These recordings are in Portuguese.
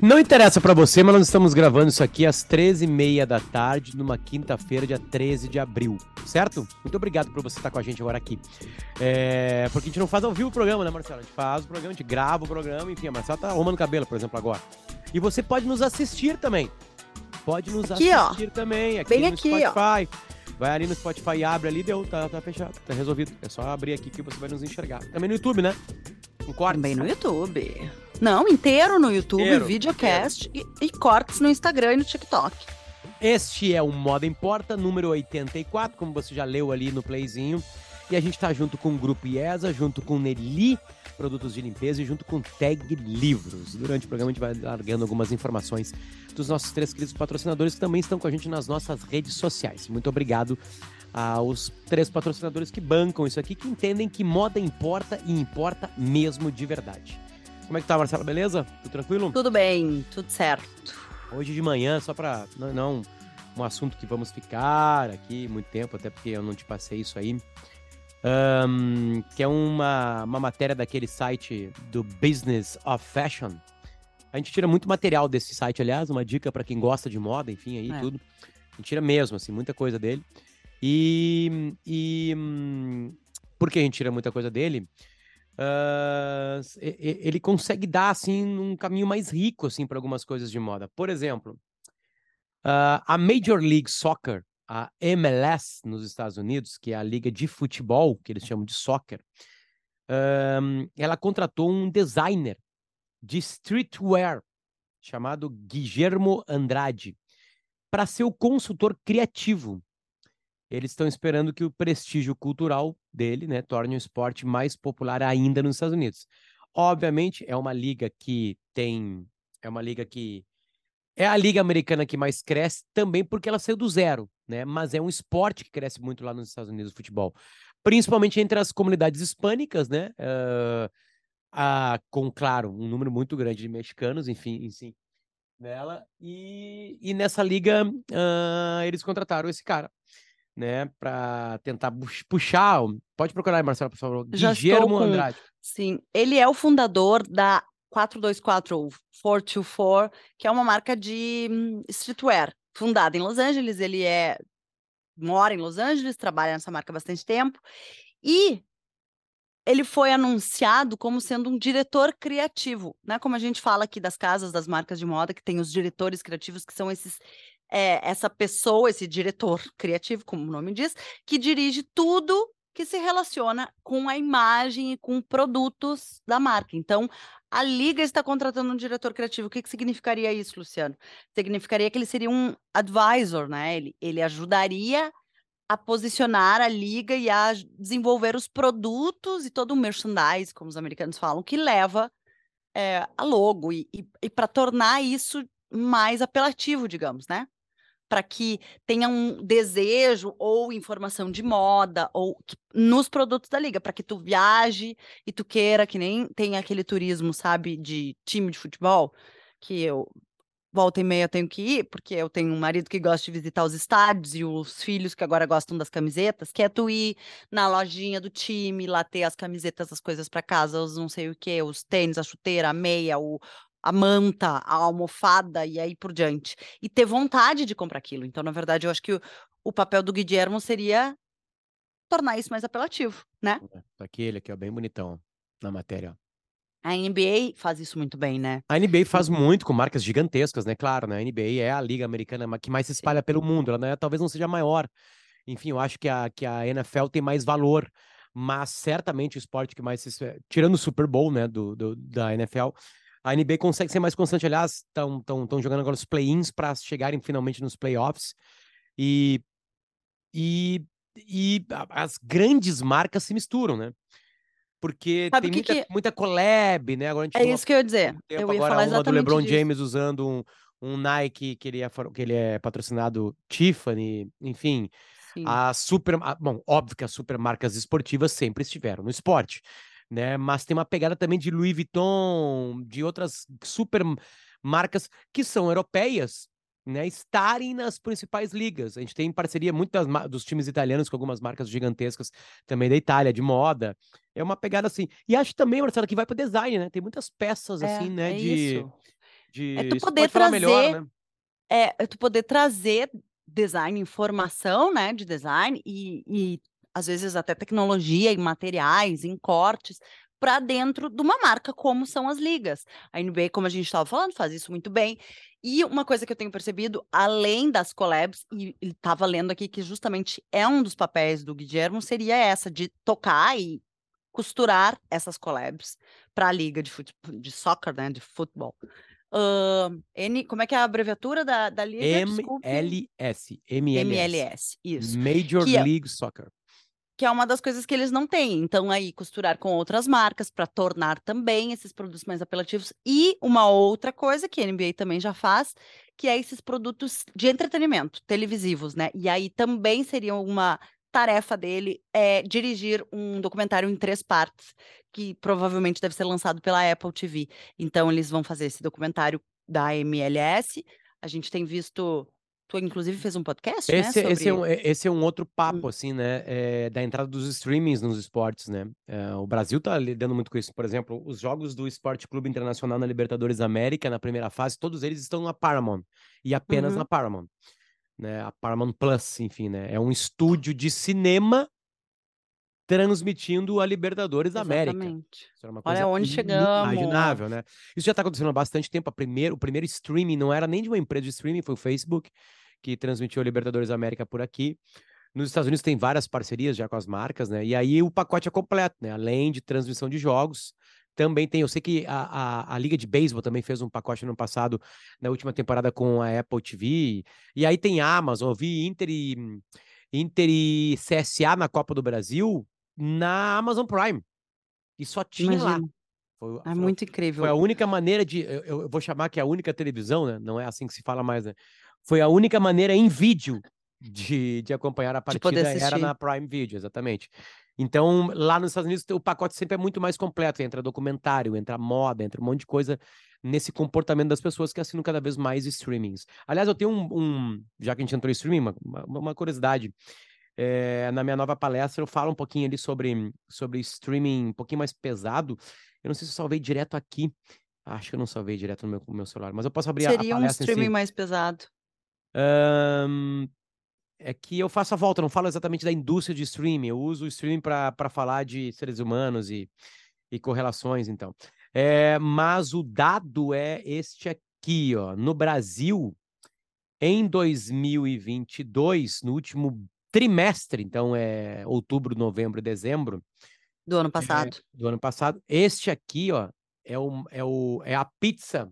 Não interessa para você, mas nós estamos gravando isso aqui às 13h30 da tarde, numa quinta-feira, dia 13 de abril, certo? Muito obrigado por você estar com a gente agora aqui. É... Porque a gente não faz ao vivo o programa, né, Marcelo? A gente faz o programa, a gente grava o programa, enfim, a Marcela tá arrumando cabelo, por exemplo, agora. E você pode nos assistir também. Pode nos aqui, assistir ó. também, aqui Bem no aqui, Spotify. Ó. Vai ali no Spotify, abre ali, deu, tá, tá fechado, tá resolvido. É só abrir aqui que você vai nos enxergar. Também no YouTube, né? Um corte. Também no YouTube. Não, inteiro no YouTube, inteiro, videocast. E, e cortes no Instagram e no TikTok. Este é o Moda Importa, número 84, como você já leu ali no playzinho. E a gente tá junto com o Grupo IESA, junto com Nelly Produtos de Limpeza e junto com Tag Livros. Durante o programa a gente vai largando algumas informações dos nossos três queridos patrocinadores que também estão com a gente nas nossas redes sociais. Muito obrigado aos três patrocinadores que bancam isso aqui, que entendem que moda importa e importa mesmo de verdade. Como é que tá, Marcela? Beleza? Tudo tranquilo? Tudo bem, tudo certo. Hoje de manhã, só para não, não um assunto que vamos ficar aqui muito tempo, até porque eu não te passei isso aí, um, que é uma, uma matéria daquele site do Business of Fashion. A gente tira muito material desse site, aliás, uma dica para quem gosta de moda, enfim, aí é. tudo. A gente tira mesmo, assim, muita coisa dele. E, e hum, por que a gente tira muita coisa dele? Uh, ele consegue dar assim um caminho mais rico assim para algumas coisas de moda. Por exemplo, uh, a Major League Soccer, a MLS nos Estados Unidos, que é a liga de futebol que eles chamam de soccer, uh, ela contratou um designer de streetwear chamado Guillermo Andrade para ser o consultor criativo eles estão esperando que o prestígio cultural dele, né, torne o esporte mais popular ainda nos Estados Unidos. Obviamente, é uma liga que tem. É uma liga que. É a liga americana que mais cresce também porque ela saiu do zero, né? Mas é um esporte que cresce muito lá nos Estados Unidos, o futebol. Principalmente entre as comunidades hispânicas, né? Uh, com, claro, um número muito grande de mexicanos, enfim, enfim nela. E, e nessa liga, uh, eles contrataram esse cara né, para tentar puxar. Pode procurar aí, Marcelo, por favor. Já Guilhermo com... Andrade. Sim, ele é o fundador da 424 ou 424, que é uma marca de hum, streetwear, fundada em Los Angeles. Ele é mora em Los Angeles, trabalha nessa marca há bastante tempo. E ele foi anunciado como sendo um diretor criativo, né? Como a gente fala aqui das casas das marcas de moda, que tem os diretores criativos, que são esses é, essa pessoa, esse diretor criativo, como o nome diz, que dirige tudo que se relaciona com a imagem e com produtos da marca. Então, a Liga está contratando um diretor criativo. O que, que significaria isso, Luciano? Significaria que ele seria um advisor, né? Ele, ele ajudaria a posicionar a liga e a desenvolver os produtos e todo o merchandise, como os americanos falam, que leva é, a logo e, e, e para tornar isso mais apelativo, digamos, né? Para que tenha um desejo ou informação de moda ou nos produtos da liga, para que tu viaje e tu queira que nem tem aquele turismo, sabe, de time de futebol, que eu volta e meia tenho que ir, porque eu tenho um marido que gosta de visitar os estádios e os filhos que agora gostam das camisetas, que é tu ir na lojinha do time, lá ter as camisetas, as coisas para casa, os não sei o que, os tênis, a chuteira, a meia, o, a manta, a almofada e aí por diante. E ter vontade de comprar aquilo. Então, na verdade, eu acho que o, o papel do Guilherme seria tornar isso mais apelativo, né? É, tá aqui ele aqui, ó, bem bonitão na matéria. A NBA faz isso muito bem, né? A NBA faz muito com marcas gigantescas, né? Claro, né? A NBA é a liga americana que mais se espalha pelo mundo. Ela né? talvez não seja maior. Enfim, eu acho que a, que a NFL tem mais valor, mas certamente o esporte que mais se tirando o Super Bowl, né, do, do da NFL, a NBA consegue ser mais constante. Aliás, estão jogando agora os play-ins para chegarem finalmente nos playoffs. E, e, e as grandes marcas se misturam, né? Porque Sabe tem que muita, que... muita collab, né? Agora é isso que eu ia dizer. eu ia agora falar exatamente uma do LeBron disso. James usando um, um Nike que ele, é, que ele é patrocinado Tiffany, enfim. Sim. A super. Bom, óbvio que as super marcas esportivas sempre estiveram no esporte né? Mas tem uma pegada também de Louis Vuitton, de outras super marcas que são europeias, né? Estarem nas principais ligas. A gente tem parceria muitas dos times italianos com algumas marcas gigantescas também da Itália, de moda. É uma pegada assim. E acho também, Marcelo, que vai para design, né? Tem muitas peças é, assim, né? É de, isso. de É tu poder trazer melhor, né? é, é tu poder trazer design, informação, né, de design e, e às vezes até tecnologia em materiais, em cortes, para dentro de uma marca, como são as ligas. A NBA, como a gente estava falando, faz isso muito bem. E uma coisa que eu tenho percebido, além das collabs, e estava lendo aqui que justamente é um dos papéis do Guilherme, seria essa, de tocar e costurar essas collabs para a liga de, fute... de soccer, né, de futebol. Uh, N, como é que é a abreviatura da, da liga? MLS. MLS. MLS, isso. Major Que é- League Soccer. Que é uma das coisas que eles não têm. Então, aí, costurar com outras marcas para tornar também esses produtos mais apelativos. E uma outra coisa que a NBA também já faz, que é esses produtos de entretenimento, televisivos, né? E aí também seria uma tarefa dele é dirigir um documentário em três partes, que provavelmente deve ser lançado pela Apple TV. Então, eles vão fazer esse documentário da MLS. A gente tem visto. Tu, inclusive, fez um podcast, né? Esse, esse, é sobre- um, é- esse é um outro papo, Hum. assim, né? é, da entrada dos streamings nos esportes, né? É, o Brasil tá lidando muito com isso. Por exemplo, os jogos do Esporte Clube Internacional na Libertadores América, na primeira fase, todos eles estão na Paramount. E apenas Uhum. na Paramount. Né? A Paramount Plus, enfim, né? É um estúdio de cinema transmitindo a Libertadores América. Exatamente. Isso era uma Olha onde chegamos. inimaginável, né? Isso já está acontecendo há bastante tempo. A primeiro, o primeiro streaming não era nem de uma empresa de streaming, foi o Facebook, que transmitiu a Libertadores América por aqui. Nos Estados Unidos tem várias parcerias já com as marcas, né? E aí o pacote é completo, né? Além de transmissão de jogos, também tem. Eu sei que a, a, a Liga de Beisebol também fez um pacote no ano passado, na última temporada com a Apple TV. E aí tem Amazon, eu vi Inter e, Inter e CSA na Copa do Brasil na Amazon Prime. E só tinha lá. Imagina. Foi, É foi- muito incrível. foi a única maneira de. Eu, eu- vou chamar que é a única televisão, né? Não é assim que se fala mais, né? Foi a única maneira em vídeo de, de acompanhar a partida, era na Prime Video, exatamente. Então, lá nos Estados Unidos, o pacote sempre é muito mais completo. Entra documentário, entra moda, entra um monte de coisa nesse comportamento das pessoas que assinam cada vez mais streamings. Aliás, eu tenho um. um- já que a gente entrou em streaming, uma- uma curiosidade. É, na minha nova palestra, eu falo um pouquinho ali sobre, sobre streaming um pouquinho mais pesado. Eu não sei se eu salvei direto aqui. Acho que eu não salvei direto no meu, no meu celular, mas eu posso abrir a- a, Seria um em si. streaming mais pesado. Ahn, é que eu faço a volta, não falo exatamente da indústria de streaming, eu uso o streaming para falar de seres humanos e, e correlações, então. É, mas o dado é este aqui, ó. No Brasil, em 2022, no último trimestre, então é outubro, novembro dezembro Do ano passado. do ano passado, este aqui, ó, é, o, é, o, é a pizza,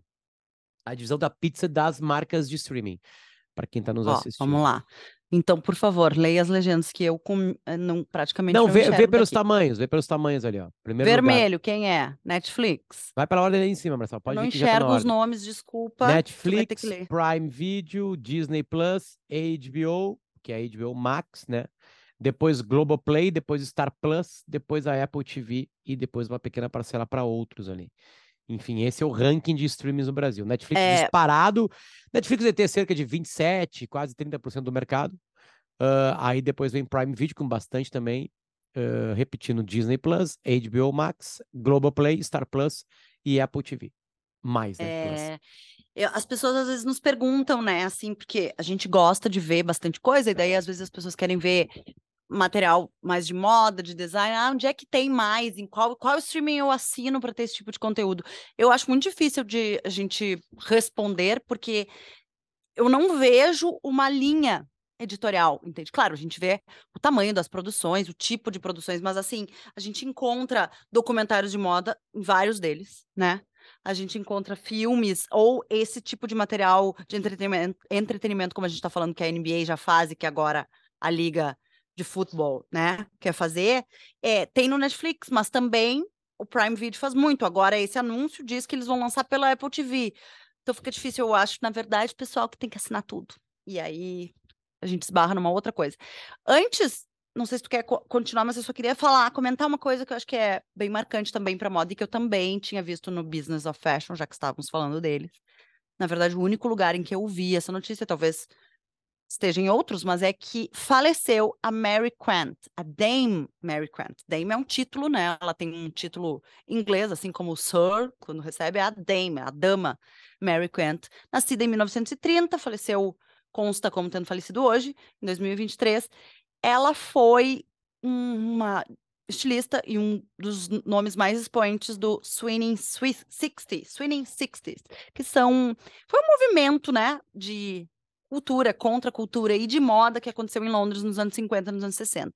a divisão da pizza das marcas de streaming, para quem está nos Ó, assistindo. vamos lá. Então, por favor, leia as legendas que eu com... eh, não, praticamente Não, não vê, vê pelos daqui. tamanhos, vê pelos tamanhos ali, ó. Primeiro lugar. Vermelho, quem é? Netflix. Vai pela ordem aí em cima, Marcelo. Pode não tá enxergo os ordem. nomes, desculpa. Netflix. Prime Video, Disney Plus, HBO, que é a HBO Max, né? Depois Globoplay, depois Star Plus, depois a Apple TV e depois uma pequena parcela para outros ali. Enfim, esse é o ranking de streams no Brasil. Netflix É. disparado. Netflix vai ter cerca de 27, quase 30% do mercado. Ah, aí depois vem Prime Video com bastante também. Ah, repetindo, Disney Plus, HBO Max, Globoplay, Star Plus e Apple TV. Mais, né? É, eu- as pessoas às vezes nos perguntam, né, assim, porque a gente gosta de ver bastante coisa, e daí às vezes as pessoas querem ver material mais de moda, de design, ah, onde é que tem mais, em qual, qual streaming eu assino para ter esse tipo de conteúdo? Eu acho muito difícil de a gente responder, porque eu não vejo uma linha editorial, entende? Claro, a gente vê o tamanho das produções, o tipo de produções, mas assim, a gente encontra documentários de moda em vários deles, né? A gente encontra filmes ou esse tipo de material de entretenimento, entretenimento como a gente está falando que a NBA já faz e que agora a Liga de Futebol, né, quer fazer, é, tem no Netflix, mas também o Prime Video faz muito. Agora, esse anúncio diz que eles vão lançar pela Apple TV. Então fica difícil, eu acho, na verdade, pessoal que tem que assinar tudo. E aí a gente esbarra numa outra coisa. Antes, não sei se tu quer co- continuar, mas eu só queria falar, comentar uma coisa que eu acho que é bem marcante também para moda e que eu também tinha visto no Business of Fashion, já que estávamos falando deles. Na verdade, o único lugar em que eu vi essa notícia, talvez esteja em outros, mas é que faleceu a Mary Quant, a Dame Mary Quant. Dame é um título, né? Ela tem um título inglês, assim como Sir, quando recebe, é a Dame, a dama Mary Quant. Nascida em 1930, faleceu, consta como tendo falecido hoje, em 2023. Ela foi uma estilista e um dos nomes mais expoentes do Swinging 60s, Swinging 60s, que são foi um movimento, né, de cultura, contra cultura e de moda que aconteceu em Londres nos anos 50, nos anos 60.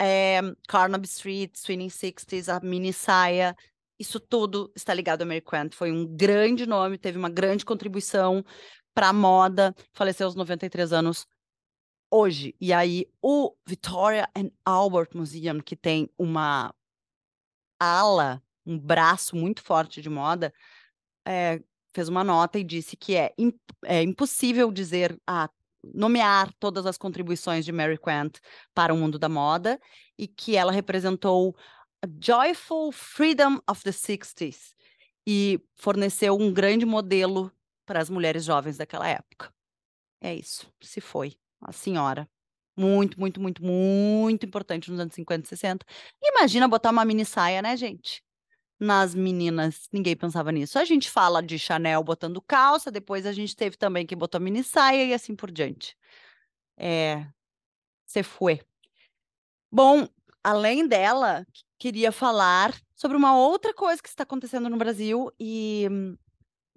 É, Carnaby Street, Swinging 60s, a mini saia, isso tudo está ligado a Mary Quant. Foi um grande nome, teve uma grande contribuição para a moda, faleceu aos 93 anos hoje. E aí, o Victoria and Albert Museum, que tem uma ala, um braço muito forte de moda, é, fez uma nota e disse que é, imp é impossível dizer, ah, nomear todas as contribuições de Mary Quant para o mundo da moda e que ela representou a joyful freedom of the 60s e forneceu um grande modelo para as mulheres jovens daquela época. É isso, se foi a senhora. Muito, muito, muito, muito importante nos anos 50 e 60. Imagina botar uma mini saia, né, gente? Nas meninas, ninguém pensava nisso. A gente fala de Chanel botando calça, depois a gente teve também que botou mini saia e assim por diante. É, você foi. Bom, além dela, queria falar sobre uma outra coisa que está acontecendo no Brasil e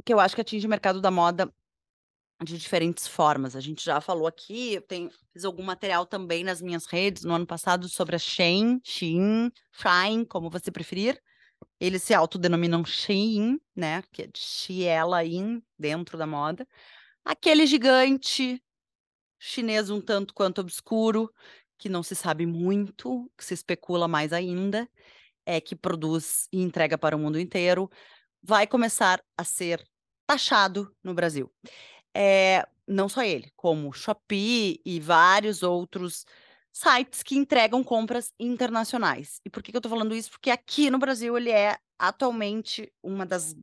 que eu acho que atinge o mercado da moda de diferentes formas. A gente já falou aqui, eu tenho, fiz algum material também nas minhas redes no ano passado sobre a Shein, Shein, Shine, como você preferir. Eles se autodenominam Shein, né, que é de Xiela In, dentro da moda. Aquele gigante chinês um tanto quanto obscuro, que não se sabe muito, que se especula mais ainda, é que produz e entrega para o mundo inteiro, vai começar a ser taxado no Brasil é, não só ele, como Shopee e vários outros sites que entregam compras internacionais. E por que, que eu estou falando isso? Porque aqui no Brasil ele é atualmente uma das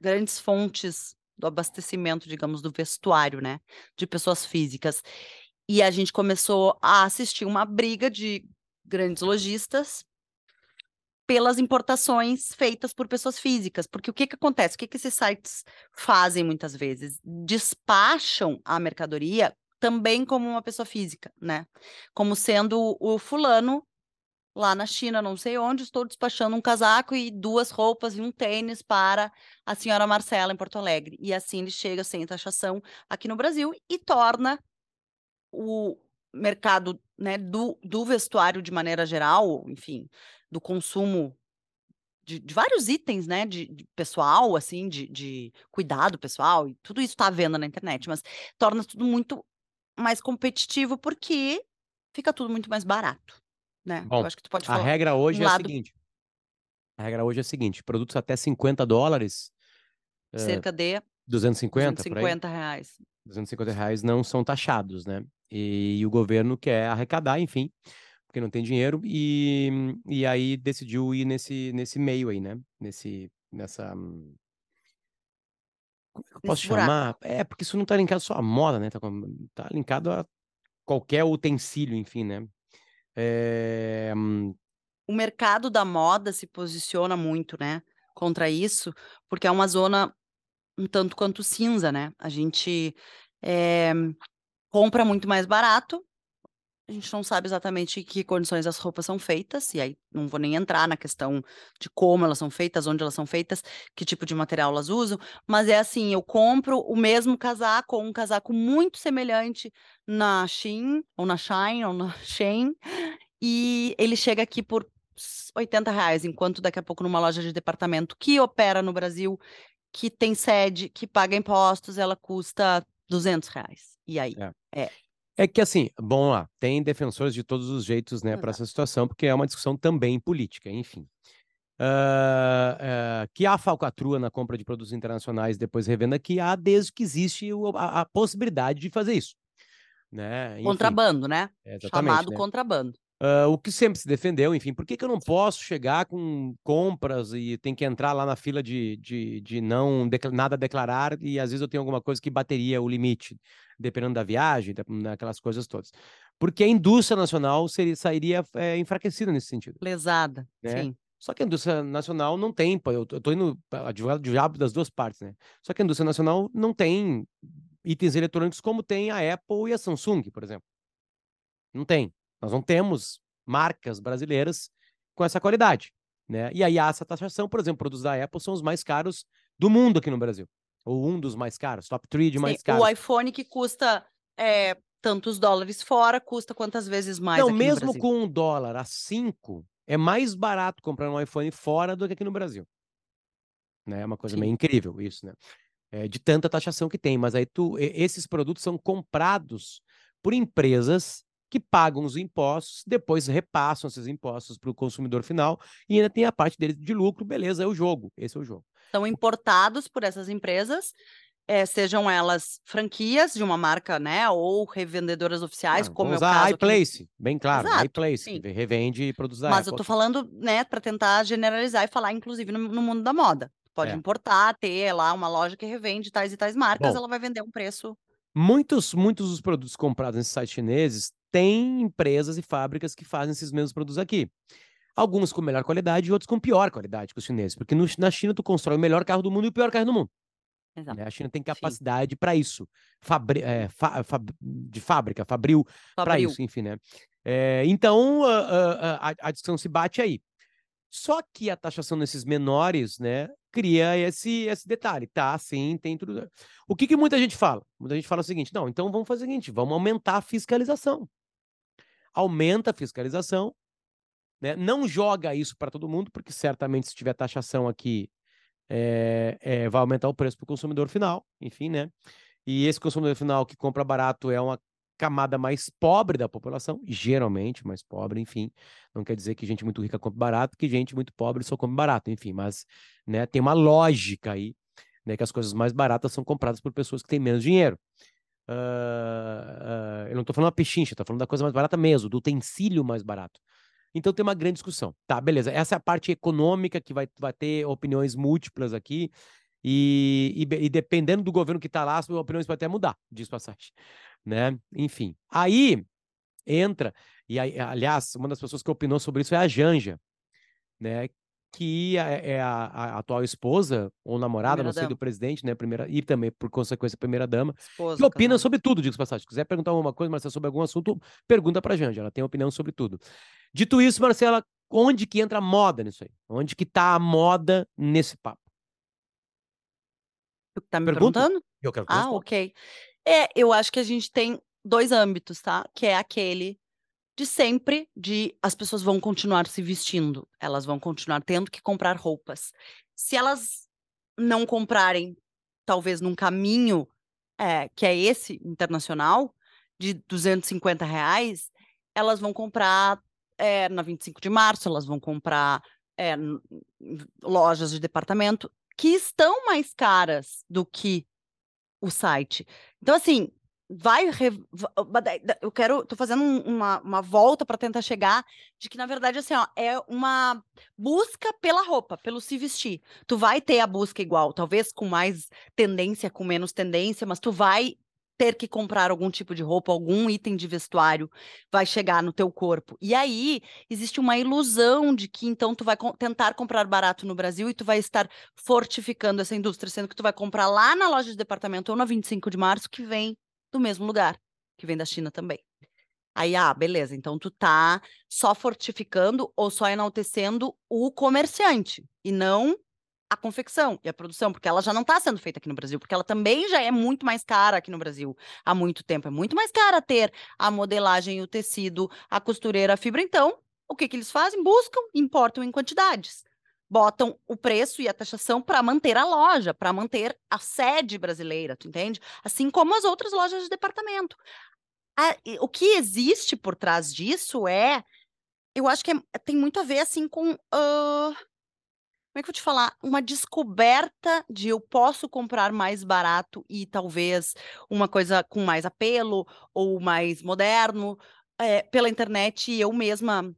grandes fontes do abastecimento, digamos, do vestuário, né, de pessoas físicas. E a gente começou a assistir uma briga de grandes lojistas pelas importações feitas por pessoas físicas. Porque o que, que acontece? O que, que esses sites fazem muitas vezes? Despacham a mercadoria também como uma pessoa física, né? Como sendo o fulano lá na China, não sei onde, estou despachando um casaco e duas roupas e um tênis para a senhora Marcela em Porto Alegre. E assim ele chega sem taxação aqui no Brasil e torna o mercado né, do, do vestuário de maneira geral, enfim, do consumo de, de vários itens, né, de, de pessoal, assim, de, de, cuidado pessoal, e tudo isso está à venda na internet, mas torna tudo muito mais competitivo porque fica tudo muito mais barato, né? Bom, Eu acho que tu pode a regra hoje um é a lado... seguinte. A regra hoje é a seguinte, produtos até 50 dólares... Cerca é, de... 250, 250 reais. 250 reais não são taxados, né? E, e o governo quer arrecadar, enfim, porque não tem dinheiro, e, e aí decidiu ir nesse, nesse meio aí, né? Nesse, nessa. Como é que eu posso chamar? É, porque isso não tá linkado só à moda, né? Tá, tá linkado a qualquer utensílio, enfim, né? É... O mercado da moda se posiciona muito, né? Contra isso, porque é uma zona um tanto quanto cinza, né? A gente é, compra muito mais barato, a gente não sabe exatamente em que condições as roupas são feitas, e aí não vou nem entrar na questão de como elas são feitas, onde elas são feitas, que tipo de material elas usam, mas é assim, eu compro o mesmo casaco, ou um casaco muito semelhante na Shein, ou na Shine, ou na Shein, e ele chega aqui por 80 reais, enquanto daqui a pouco numa loja de departamento que opera no Brasil, que tem sede, que paga impostos, ela custa 200 reais. E aí? É. é. É que assim, bom lá, tem defensores de todos os jeitos, né, para essa situação, porque é uma discussão também política, enfim. Uh, uh, que há falcatrua na compra de produtos internacionais depois revenda que há desde que existe a, a possibilidade de fazer isso. Né? Enfim, contrabando, né? Chamado né? contrabando. Uh, o que sempre se defendeu, enfim, por que, que eu não posso chegar com compras e tem que entrar lá na fila de, de, de não nada declarar e às vezes eu tenho alguma coisa que bateria o limite, dependendo da viagem, daquelas coisas todas. Porque a indústria nacional seria, sairia é, enfraquecida nesse sentido. Lesada, né? sim. Só que a indústria nacional não tem, eu tô indo advogado diabo das duas partes, né? Só que a indústria nacional não tem itens eletrônicos como tem a Apple e a Samsung, por exemplo. Não tem. Nós não temos marcas brasileiras com essa qualidade. Né? E aí, essa taxação, por exemplo, produtos da Apple são os mais caros do mundo aqui no Brasil. Ou um dos mais caros, top 3 de mais Sim, caros. O iPhone que custa é, tantos dólares fora, custa quantas vezes mais Não, mesmo com um dólar a cinco, é mais barato comprar um iPhone fora do que aqui no Brasil. Né? É uma coisa Sim. meio incrível isso, né? É, de tanta taxação que tem. Mas aí tu, esses produtos são comprados por empresas que pagam os impostos, depois repassam esses impostos para o consumidor final e ainda tem a parte dele de lucro, beleza, é o jogo, esse é o jogo. São importados por essas empresas, é, sejam elas franquias de uma marca, né, ou revendedoras oficiais, Não, como é o caso iPlace, aqui... bem claro, Exato, iPlace, sim. que revende e produz Mas eu estou falando, né, para tentar generalizar e falar, inclusive, no, no mundo da moda. Pode é. importar, ter lá uma loja que revende tais e tais marcas, Bom, ela vai vender um preço Muitos, muitos dos produtos comprados nesses sites chineses têm empresas e fábricas que fazem esses mesmos produtos aqui. Alguns com melhor qualidade e outros com pior qualidade que os chineses. Porque no, na China tu constrói o melhor carro do mundo e o pior carro do mundo. Exato. Né? A China tem capacidade para isso. Fabri é, fa de fábrica, fabril, para isso, enfim, né? É, então, a, a, a, a discussão se bate aí. Só que a taxação nesses menores, né, cria esse, esse detalhe. Tá, sim, tem tudo. O que, que muita gente fala? Muita gente fala o seguinte: não, então vamos fazer o seguinte, vamos aumentar a fiscalização. Aumenta a fiscalização, né? não joga isso para todo mundo, porque certamente se tiver taxação aqui, é, é, vai aumentar o preço para o consumidor final, enfim, né? E esse consumidor final que compra barato é uma camada mais pobre da população, geralmente mais pobre, enfim. Não quer dizer que gente muito rica compre barato, que gente muito pobre só come barato, enfim. Mas né, tem uma lógica aí, né, que as coisas mais baratas são compradas por pessoas que têm menos dinheiro. Uh, uh, eu não estou falando uma pechincha, estou falando da coisa mais barata mesmo, do utensílio mais barato. Então tem uma grande discussão. Tá, beleza. Essa é a parte econômica que vai, vai ter opiniões múltiplas aqui. E, e, e dependendo do governo que está lá, as opiniões podem até mudar, diz passagem né? Enfim. Aí entra, e aí, aliás, uma das pessoas que opinou sobre isso é a Janja, né? Que é, é a, a, atual esposa ou namorada, primeira não sei, dama. do presidente, né? Primeira, e também, por consequência, primeira dama, esposa, que opina sobre tudo, digo passagem. Se quiser perguntar alguma coisa, Marcela, sobre algum assunto, pergunta pra Janja, ela tem opinião sobre tudo. Dito isso, Marcela, onde que entra a moda nisso aí? Onde que tá a moda nesse papo? Tá me Pergunta? perguntando? Eu quero que Ah, ok. É, eu acho que a gente tem dois âmbitos, tá? Que é aquele de sempre, de as pessoas vão continuar se vestindo, elas vão continuar tendo que comprar roupas. Se elas não comprarem, talvez num caminho é, que é esse internacional, de 250 reais, elas vão comprar é, na 25 de março, elas vão comprar é, lojas de departamento que estão mais caras do que o site. Então, assim, vai. Eu quero. Tô fazendo uma, uma volta para tentar chegar de que, na verdade, assim, ó, é uma busca pela roupa, pelo se vestir. Tu vai ter a busca igual, talvez com mais tendência, com menos tendência, mas tu vai ter que comprar algum tipo de roupa, algum item de vestuário vai chegar no teu corpo. E aí existe uma ilusão de que então tu vai co tentar comprar barato no Brasil e tu vai estar fortificando essa indústria, sendo que tu vai comprar lá na loja de departamento ou na 25 de março, que vem do mesmo lugar, que vem da China também. Aí, ah, beleza, então tu tá só fortificando ou só enaltecendo o comerciante e não a confecção e a produção, porque ela já não está sendo feita aqui no Brasil, porque ela também já é muito mais cara aqui no Brasil há muito tempo. É muito mais cara ter a modelagem, o tecido, a costureira, a fibra. Então, o que, que eles fazem? Buscam, importam em quantidades. Botam o preço e a taxação para manter a loja, para manter a sede brasileira, tu entende? Assim como as outras lojas de departamento. A, o que existe por trás disso é, eu acho que é, tem muito a ver assim com uh, como é que eu vou te falar? Uma descoberta de eu posso comprar mais barato e talvez uma coisa com mais apelo ou mais moderno. é, pela internet e eu mesma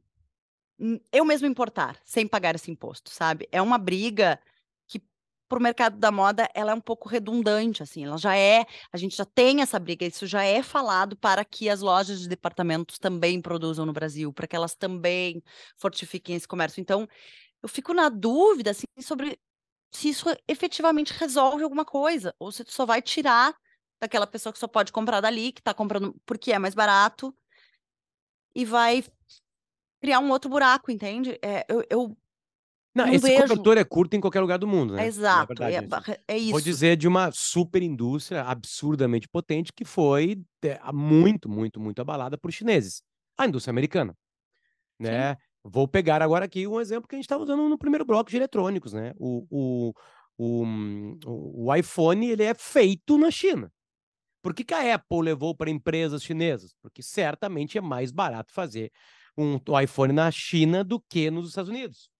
eu mesma importar, sem pagar esse imposto, sabe? É uma briga que para o mercado da moda ela é um pouco redundante, assim, ela já é, a gente já tem essa briga, isso já é falado para que as lojas de departamentos também produzam no Brasil, para que elas também fortifiquem esse comércio. Então, eu fico na dúvida, assim, sobre se isso efetivamente resolve alguma coisa, ou se tu só vai tirar daquela pessoa que só pode comprar dali, que está comprando porque é mais barato, e vai criar um outro buraco, entende? É, eu, eu não, não esse vejo... cobertor é curto em qualquer lugar do mundo, né? Exato, é, é, é, isso. Vou dizer de uma super indústria absurdamente potente que foi muito, muito, muito abalada por chineses. A indústria americana, né? Sim. Vou pegar agora aqui um exemplo que a gente estava usando no primeiro bloco de eletrônicos, né? O, o, o, o iPhone ele é feito na China. Por que, que a Apple levou para empresas chinesas? Porque certamente é mais barato fazer um iPhone na China do que nos Estados Unidos.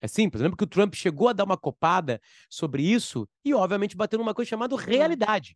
É simples. Lembra que o Trump chegou a dar uma copada sobre isso e, obviamente, bateu numa coisa chamada realidade.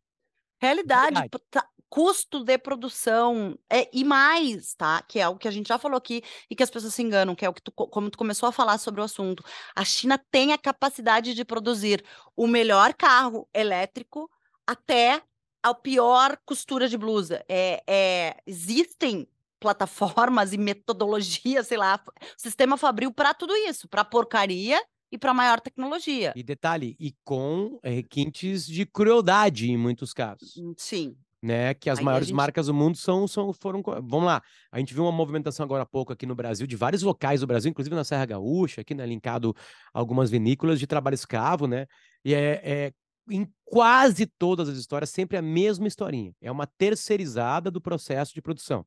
Realidade, realidade. Tá, custo de produção é, e mais, tá? Que é algo que a gente já falou aqui e que as pessoas se enganam, que é o que tu, como tu começou a falar sobre o assunto. A China tem a capacidade de produzir o melhor carro elétrico até a pior costura de blusa. É, é, existem plataformas e metodologias, sei lá, sistema Fabril para tudo isso, para porcaria e para maior tecnologia. E detalhe, e com requintes de crueldade em muitos casos. Hum, sim. Né, que as Aí maiores gente... marcas do mundo são, são foram. Vamos lá, a gente viu uma movimentação agora há pouco aqui no Brasil, de vários locais do Brasil, inclusive na Serra Gaúcha, aqui, né, linkado algumas vinícolas de trabalho escravo, né? E é, é em quase todas as histórias, sempre a mesma historinha. É uma terceirizada do processo de produção.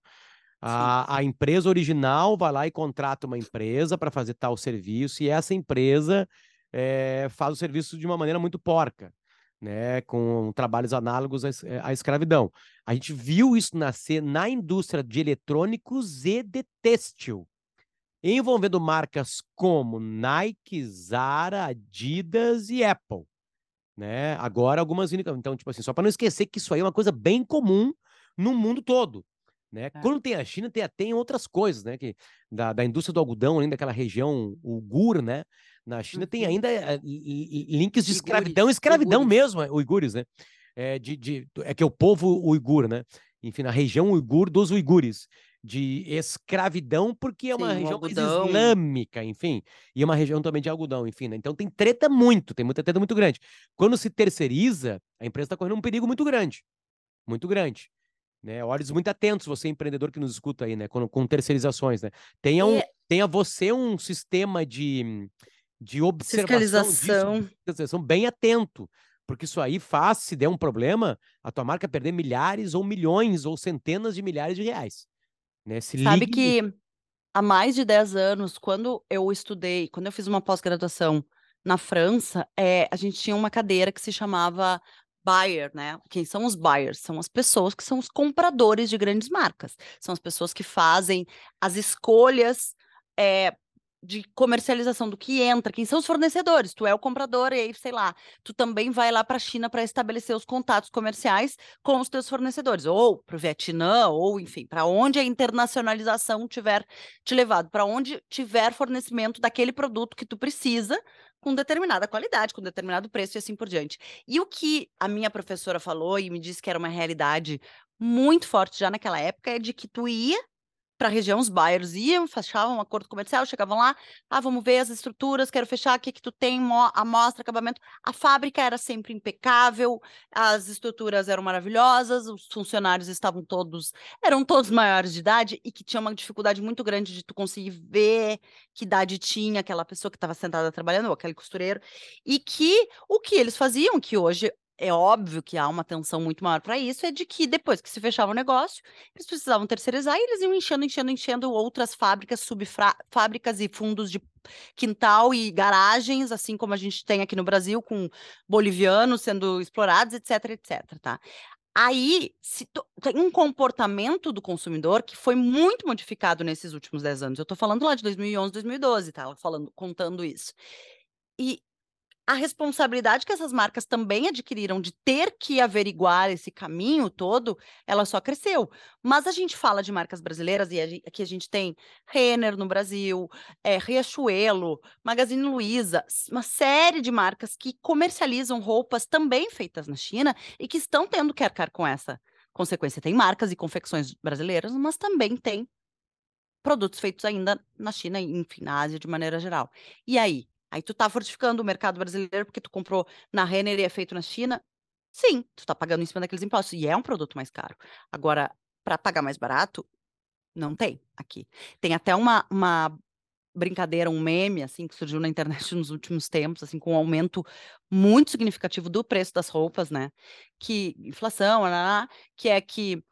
A, a, empresa original vai lá e contrata uma empresa para fazer tal serviço, e essa empresa é, faz o serviço de uma maneira muito porca, né? Com trabalhos análogos à, eh, à escravidão. A gente viu isso nascer na indústria de eletrônicos e de têxtil, envolvendo marcas como Nike, Zara, Adidas e Apple né? Agora algumas então tipo assim, só para não esquecer que isso aí é uma coisa bem comum no mundo todo, né? É. Quando tem a China, tem, tem outras coisas, né? Que da, da indústria do algodão, ainda daquela região uigur, né? Na China uhum. tem ainda é, links de escravidão, escravidão mesmo, é, uigures, né? É, de, de, é que é o povo uigur, né? Enfim, na região uigur dos uigures de escravidão, porque é uma Sim, região mais islâmica, enfim, e é uma região também de algodão, enfim, né? Então tem treta muito, tem muita treta muito grande. Quando se terceiriza, a empresa está correndo um perigo muito grande, muito grande. Né, olhos muito atentos, você empreendedor que nos escuta aí, né? Com, com terceirizações, né? Tenha, um, é... tenha você um sistema de, de observação disso, bem atento, porque isso aí faz, se der um problema, a tua marca perder milhares ou milhões ou centenas de milhares de reais. Né? Se Sabe ligue... que há mais de 10 anos, quando eu estudei, quando eu fiz uma pós-graduação na França, é, a gente tinha uma cadeira que se chamava buyer, né? Quem são os buyers? São as pessoas que são os compradores de grandes marcas. São as pessoas que fazem as escolhas é, de comercialização do que entra, quem são os fornecedores, tu é o comprador e aí, sei lá, tu também vai lá para a China para estabelecer os contatos comerciais com os teus fornecedores, ou para o Vietnã, ou enfim, para onde a internacionalização tiver te levado, para onde tiver fornecimento daquele produto que tu precisa com determinada qualidade, com determinado preço e assim por diante. E o que a minha professora falou e me disse que era uma realidade muito forte já naquela época é de que tu ia para a região, os buyers iam, fechavam um acordo comercial, chegavam lá, ah, vamos ver as estruturas, quero fechar, o que que tu tem, amostra, acabamento. A fábrica era sempre impecável, as estruturas eram maravilhosas, os funcionários estavam todos, eram todos maiores de idade e que tinha uma dificuldade muito grande de tu conseguir ver que idade tinha aquela pessoa que estava sentada trabalhando, ou aquele costureiro, e que o que eles faziam, que hoje é óbvio que há uma tensão muito maior para isso, é de que depois que se fechava o negócio, eles precisavam terceirizar e eles iam enchendo, enchendo, enchendo outras fábricas, subfábricas e fundos de quintal e garagens, assim como a gente tem aqui no Brasil, com bolivianos sendo explorados, etc, etc, tá? Aí tem um comportamento do consumidor que foi muito modificado nesses últimos 10 anos. Eu estou falando lá de 2011, 2012, tá? Falando, contando isso. E a responsabilidade que essas marcas também adquiriram de ter que averiguar esse caminho todo, ela só cresceu. Mas a gente fala de marcas brasileiras, e aqui a gente tem Renner no Brasil, é, Riachuelo, Magazine Luiza, uma série de marcas que comercializam roupas também feitas na China e que estão tendo que arcar com essa consequência. Tem marcas e confecções brasileiras, mas também tem produtos feitos ainda na China, enfim, na Ásia de maneira geral. E aí? Aí tu tá fortificando o mercado brasileiro porque tu comprou na Renner e é feito na China? Sim, tu tá pagando em cima daqueles impostos e é um produto mais caro. Agora, para pagar mais barato, não tem aqui. Tem até uma, uma brincadeira, um meme, assim, que surgiu na internet nos últimos tempos, assim, com um aumento muito significativo do preço das roupas, né? Que, inflação, que é que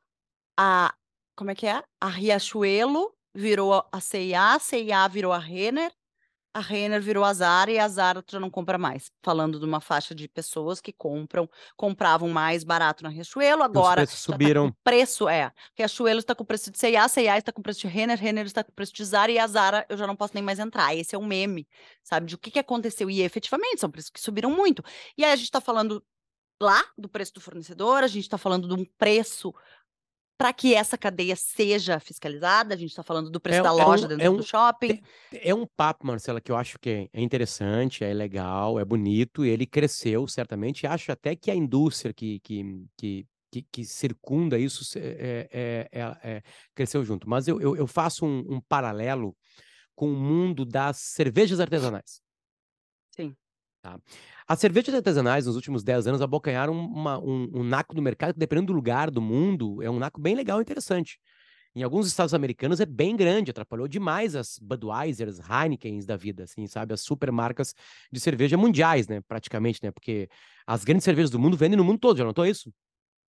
a, como é que é? A Riachuelo virou a C&A, a C&A virou a Renner, a Renner virou a Zara e a Zara já não compra mais. Falando de uma faixa de pessoas que compram, compravam mais barato na Riachuelo, agora Os preços subiram. Tá preço é. Riachuelo está com preço de C&A, C&A está com preço de Renner, Renner está com preço de Zara e a Zara eu já não posso nem mais entrar. Esse é um meme, sabe, de o que, que aconteceu. E efetivamente são preços que subiram muito. E aí a gente está falando lá do preço do fornecedor, a gente está falando de um preço para que essa cadeia seja fiscalizada, a gente está falando do preço É, da é loja um, dentro é do um, shopping. é um papo, Marcela, que eu acho que é interessante, é legal, é bonito, e ele cresceu, certamente, acho até que a indústria que, que, que, que, que circunda isso é, é, é, é- cresceu junto. Mas eu, eu, eu faço um, um paralelo com o mundo das cervejas artesanais. Sim. Tá? As cervejas artesanais, nos últimos 10 anos, abocanharam uma- um, um naco do mercado que, dependendo do lugar do mundo, é um naco bem legal e interessante. Em alguns estados americanos é bem grande, atrapalhou demais as Budweisers, Heinekens da vida, assim, sabe? As supermarcas de cerveja mundiais, né? Praticamente, né? Porque as grandes cervejas do mundo vendem no mundo todo, já notou isso? Né?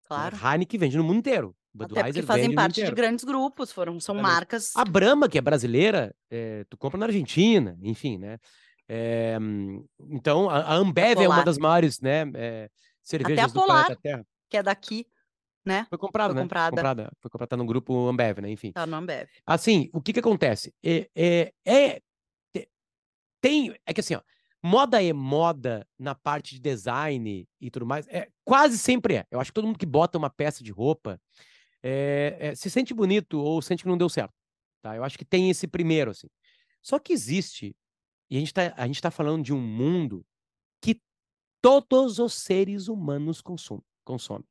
Claro. Heineken vende no mundo inteiro. Até porque Budweiser fazem parte de grandes grupos, foram, são marcas. A Brahma, que é brasileira, é, tu compra na Argentina, enfim, né? É, então, a, a Ambev é uma Polar. das maiores, né, é, cervejas do Polar. planeta Terra. que é daqui, né? Foi comprada, Foi né? comprada. comprada. Foi comprada, tá no grupo Ambev, né? Enfim. Tá no Ambev. Assim, o que que acontece? É, é, é- te- tem, é que assim, ó, moda é moda na parte de design e tudo mais, é, quase sempre é. Eu acho que todo mundo que bota uma peça de roupa é, é, se sente bonito ou sente que não deu certo, tá? Eu acho que tem esse primeiro, assim. Só que existe, e a gente tá, gente tá falando de um mundo que todos os seres humanos consomem. consomem.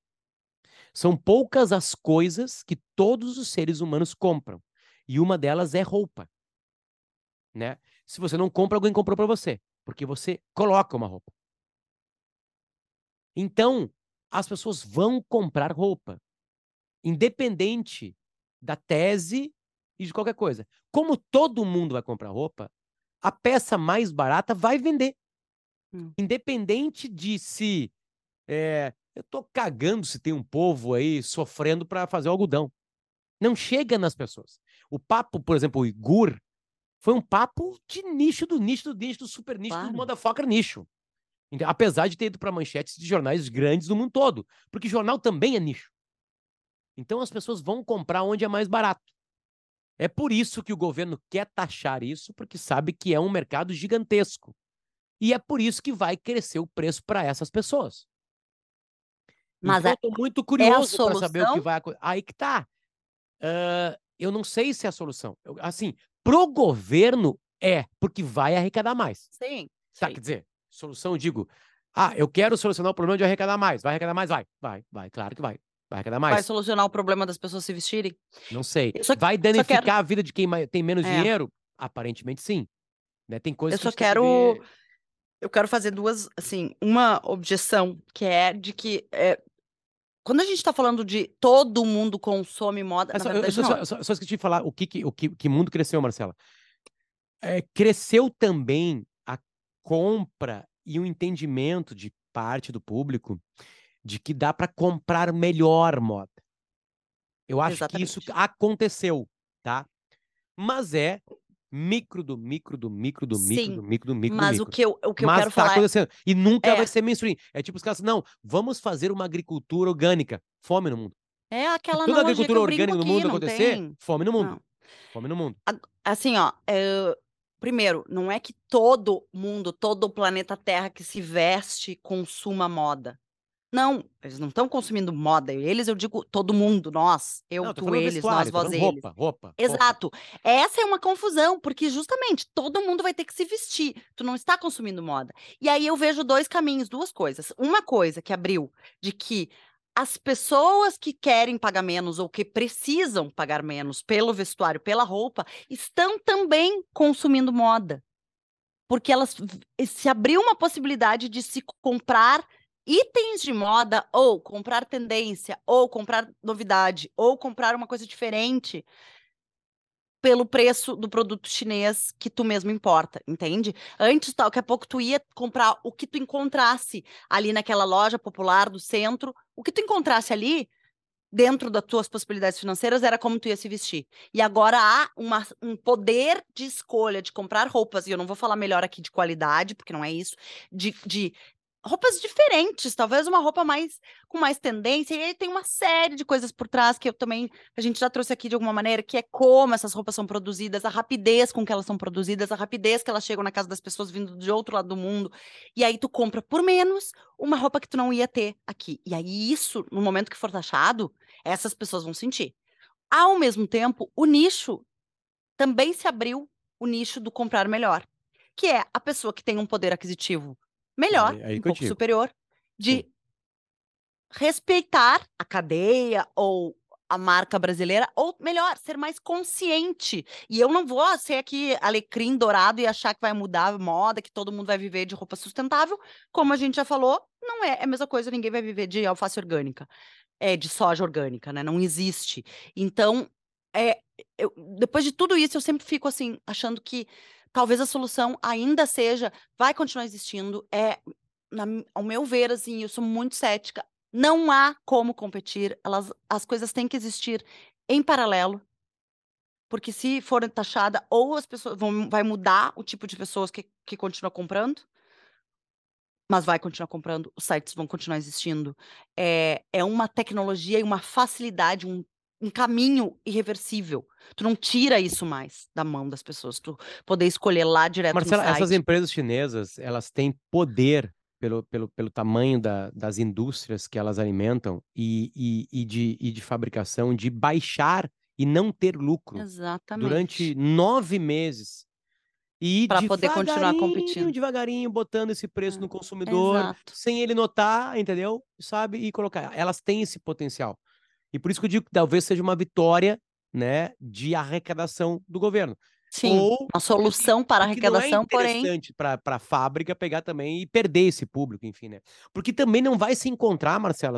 São poucas as coisas que todos os seres humanos compram. E uma delas é roupa. Né? Se você não compra, alguém comprou para você, porque você coloca uma roupa. Então, as pessoas vão comprar roupa, independente da tese e de qualquer coisa. Como todo mundo vai comprar roupa, a peça mais barata vai vender. Hum. Independente de se é, eu tô cagando se tem um povo aí sofrendo para fazer o algodão. Não chega nas pessoas. O papo, por exemplo, o Igur, foi um papo de nicho do nicho do nicho do super nicho Claro. do motherfucker nicho. Apesar de ter ido para manchetes de jornais grandes do mundo todo. Porque jornal também é nicho. Então as pessoas vão comprar onde é mais barato. É por isso que o governo quer taxar isso, porque sabe que é um mercado gigantesco. E é por isso que vai crescer o preço para essas pessoas. Mas então, é- eu tô muito curioso para saber o que vai acontecer. Aí que tá. Ah, eu não sei se é a solução. Eu- assim, pro governo é, porque vai arrecadar mais. Sim. Tá, sim. quer dizer, solução, eu digo, ah, eu quero solucionar o problema de arrecadar mais. Vai arrecadar mais? Vai, vai, vai, claro que vai. Vai arrecadar Vai mais. solucionar o problema das pessoas se vestirem? Não sei. Eu só- Vai danificar quero- a vida de quem tem menos É. dinheiro? Aparentemente sim. Né? Tem coisas Eu só que quero- ver- Eu quero fazer duas, assim, uma objeção, que é de que é, quando a gente tá falando de todo mundo consome moda, É só, eu- eu verdade só, não. só, só, só esqueci de falar o que, que, o que, que mundo cresceu, Marcela. É, cresceu também a compra e o entendimento de parte do público de que dá para comprar melhor moda. Eu acho que isso Exatamente. aconteceu, tá? Mas é micro do micro do micro do micro Sim, do micro do micro do Mas micro. o que eu, o que eu Mas quero tá falar é, acontecendo. E nunca vai é- ser mainstream. É tipo os caras, não, vamos fazer uma agricultura orgânica. Fome no mundo. é aquela toda agricultura eu orgânica no mundo acontecer, tem? fome no mundo. Não. Fome no mundo. Assim, ó, é, primeiro, não é que todo mundo, todo o planeta Terra que se veste consuma moda. Não, eles não estão consumindo moda. Eles, eu digo todo mundo, nós, eu, Não, tu, eles, nós, vós, eles. roupa, roupa, roupa. Exato. Essa é uma confusão, porque justamente todo mundo vai ter que se vestir. Tu não está consumindo moda. E aí eu vejo dois caminhos, duas coisas. Uma coisa que abriu de que as pessoas que querem pagar menos ou que precisam pagar menos pelo vestuário, pela roupa, estão também consumindo moda. Porque elas se abriu uma possibilidade de se comprar itens de moda, ou comprar tendência, ou comprar novidade, ou comprar uma coisa diferente pelo preço do produto chinês que tu mesmo importa, entende? Antes, daqui a pouco tu ia comprar o que tu encontrasse ali naquela loja popular do centro, o que tu encontrasse ali dentro das tuas possibilidades financeiras era como tu ia se vestir. E agora há uma, um poder de escolha de comprar roupas, e eu não vou falar melhor aqui de qualidade, porque não é isso, de, de roupas diferentes, talvez uma roupa mais com mais tendência, e aí tem uma série de coisas por trás que eu também a gente já trouxe aqui de alguma maneira, que é como essas roupas são produzidas, a rapidez com que elas são produzidas, a rapidez que elas chegam na casa das pessoas vindo de outro lado do mundo. E aí tu compra por menos uma roupa que tu não ia ter aqui. E aí isso, no momento que for taxado, essas pessoas vão sentir. Ao mesmo tempo, o nicho também se abriu o nicho do comprar melhor, que é a pessoa que tem um poder aquisitivo melhor, Aí- aí um pouco digo. superior, de Sim. respeitar a cadeia ou a marca brasileira, ou melhor, ser mais consciente. E eu não vou ser aqui alecrim dourado e achar que vai mudar a moda, que todo mundo vai viver de roupa sustentável. Como a gente já falou, não é, é a mesma coisa, ninguém vai viver de alface orgânica, é de soja orgânica, né? Não existe. Então, é, eu- depois de tudo isso, eu sempre fico assim, achando que talvez a solução ainda seja, vai continuar existindo, é, na ao meu ver, assim, eu sou muito cética, não há como competir, elas, as coisas têm que existir em paralelo, porque se for taxada, ou as pessoas vão, vai mudar o tipo de pessoas que, que continua comprando, mas vai continuar comprando, os sites vão continuar existindo. É, é uma tecnologia e uma facilidade, um, um caminho irreversível. Tu não tira isso mais da mão das pessoas, tu poder escolher lá direto Marcela, essas empresas chinesas, elas têm poder pelo, pelo, pelo tamanho da, das indústrias que elas alimentam e, e, e, de, e de fabricação, de baixar e não ter lucro Exatamente. durante nove meses. E Pra poder continuar competindo. devagarinho, botando esse preço no consumidor, Exato. sem ele notar, entendeu? Sabe? E colocar. Elas têm esse potencial. E por isso que eu digo que talvez seja uma vitória, né, de arrecadação do governo. Sim, Ou uma solução para é arrecadação, porém. interessante para a fábrica pegar também e perder esse público, enfim, né? Porque também não vai se encontrar, Marcela,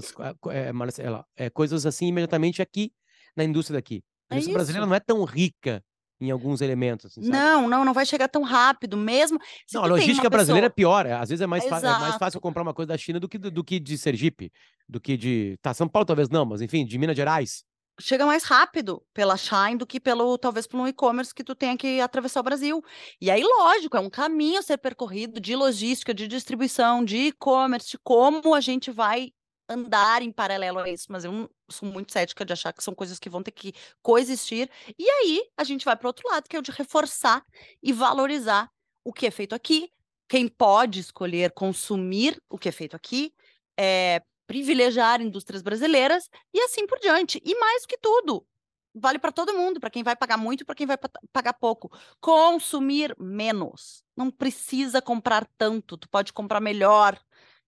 é, Marcela, é, coisas assim imediatamente aqui na indústria daqui. A É indústria brasileira isso. não é tão rica em alguns elementos, assim? Não, não, não vai chegar tão rápido, mesmo. Não, a logística brasileira é pessoa... pior. é, Às vezes é mais, é mais fácil comprar uma coisa da China do que, do, do que de Sergipe, do que de. Tá, São Paulo talvez não, mas enfim, de Minas Gerais. chega mais rápido pela Shine do que pelo talvez pelo e-commerce que tu tenha que atravessar o Brasil. E aí, lógico, é um caminho a ser percorrido de logística, de distribuição, de e-commerce, de como a gente vai andar em paralelo a isso, mas eu sou muito cética de achar que são coisas que vão ter que coexistir. E aí a gente vai para outro lado, que é o de reforçar e valorizar o que é feito aqui, quem pode escolher consumir o que é feito aqui, é, privilegiar indústrias brasileiras e assim por diante. E mais que tudo, vale para todo mundo, para quem vai pagar muito e para quem vai pa- pagar pouco. Consumir menos. Não precisa comprar tanto, tu pode comprar melhor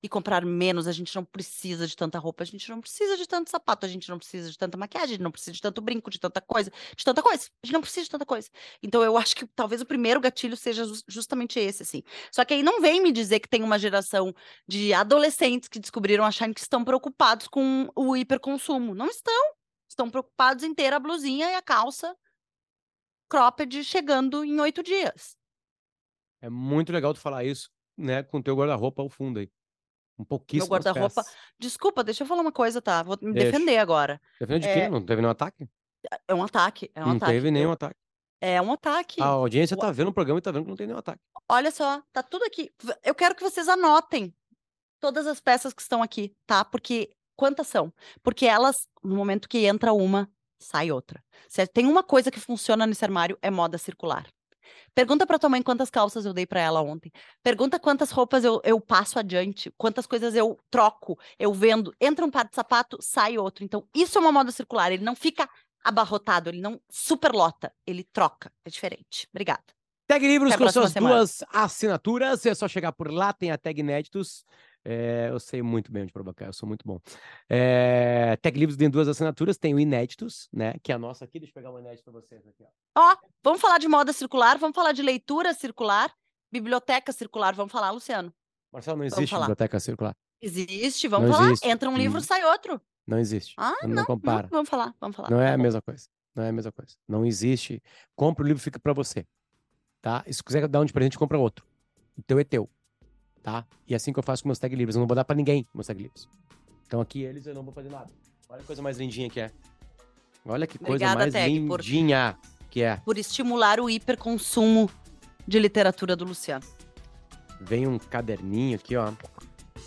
e comprar menos. A gente não precisa de tanta roupa, a gente não precisa de tanto sapato, a gente não precisa de tanta maquiagem, a gente não precisa de tanto brinco, de tanta coisa, de tanta coisa. A gente não precisa de tanta coisa. Então eu acho que talvez o primeiro gatilho seja jus- justamente esse, assim. Só que aí não vem me dizer que tem uma geração de adolescentes que descobriram a Shine que estão preocupados com o hiperconsumo. Não estão. Estão preocupados em ter a blusinha e a calça cropped chegando em oito dias. É muito legal tu falar isso, né, com teu guarda-roupa ao fundo aí. Um pouquíssimo guarda-roupa- Desculpa, deixa eu falar uma coisa, tá? Vou me Deixa. defender agora. Defendendo de É, quê? Não teve nenhum ataque? É um ataque, é um não ataque. teve nenhum ataque. É um ataque. A audiência O- tá vendo o programa e tá vendo que não tem nenhum ataque. Olha só, tá tudo aqui. Eu quero que vocês anotem todas as peças que estão aqui, tá? Porque quantas são? Porque elas, no momento que entra uma, sai outra. Se tem uma coisa que funciona nesse armário, é moda circular. Pergunta pra tua mãe quantas calças eu dei pra ela ontem. Pergunta quantas roupas eu, eu passo adiante, quantas coisas eu troco, eu vendo. Entra um par de sapato, sai outro. Então, isso é uma moda circular. Ele não fica abarrotado, ele não superlota, ele troca. É diferente. Obrigada. Tag Livros Até com suas semana. duas assinaturas. É só chegar por lá, tem a tag Inéditos. É, eu sei muito bem onde provocar, eu sou muito bom. É, tag Livros tem duas assinaturas, tem o Inéditos, né? Que é a nossa aqui. Deixa eu pegar um inédito para vocês aqui, ó. Ó, vamos falar de moda circular, vamos falar de leitura circular, biblioteca circular, vamos falar, Luciano. Marcelo, não existe biblioteca circular. Existe, vamos Não falar. existe. Entra um livro, Hum. sai outro. Não existe. Ah, não, Não, compara. vamos falar, vamos falar. Não é Tá a bom. mesma coisa. Não é a mesma coisa. Não existe. Compra o livro, fica para você. Tá? E se quiser dar um de presente, compra outro. O teu é teu. Tá? E é assim que eu faço com meus tag livros. Eu não vou dar para ninguém meus tag livros. Então aqui eles eu não vou fazer nada. Olha que coisa mais lindinha que é. Olha que coisa Obrigada, mais Tag, por- lindinha que é. Por estimular o hiperconsumo de literatura do Luciano. Vem um caderninho aqui, ó,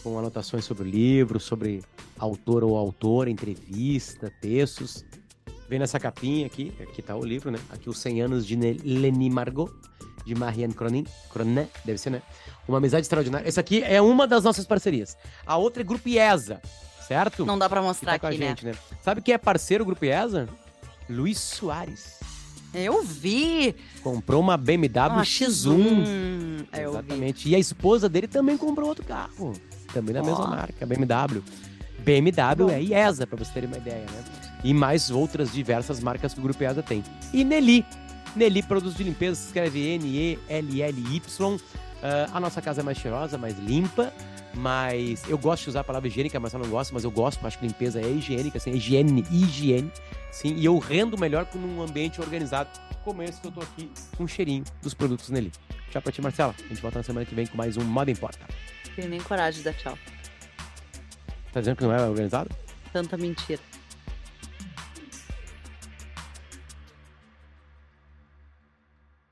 com anotações sobre o livro, sobre autor ou autora, entrevista, textos. Vem nessa capinha aqui, aqui tá o livro, né? Aqui os 100 anos de Leni Margot, de Marianne Cronin, Cronin, deve ser, né? Uma amizade extraordinária. Essa aqui é uma das nossas parcerias. A outra é Grupo IESA, certo? Não dá pra que mostrar tá aqui, né? gente, né? Sabe quem é parceiro do Grupo IESA? Luiz Soares. Eu vi. Comprou uma BMW Uma X1. X1. É, Eu vi. Exatamente. E a esposa dele também comprou outro carro. Também da mesma Ó. marca, BMW. BMW Bom. é IESA, pra você terem uma ideia, né? E mais outras diversas marcas que o Grupo IESA tem. E Nelly. Nelly Produtos de Limpeza, se escreve N-E-L-L-Y. Ah, a nossa casa é mais cheirosa, mais limpa. Mas eu gosto de usar a palavra higiênica, mas eu não gosto, mas eu gosto, acho que limpeza é higiênica, assim, é higiene, higiene, sim, e eu rendo melhor com um ambiente organizado, como esse que eu tô aqui, com um cheirinho dos produtos Nelly. Tchau pra ti, Marcela. A gente volta na semana que vem com mais um Moda Importa. Tem nem coragem de dar tchau. Tá dizendo que não é organizado? Tanta mentira.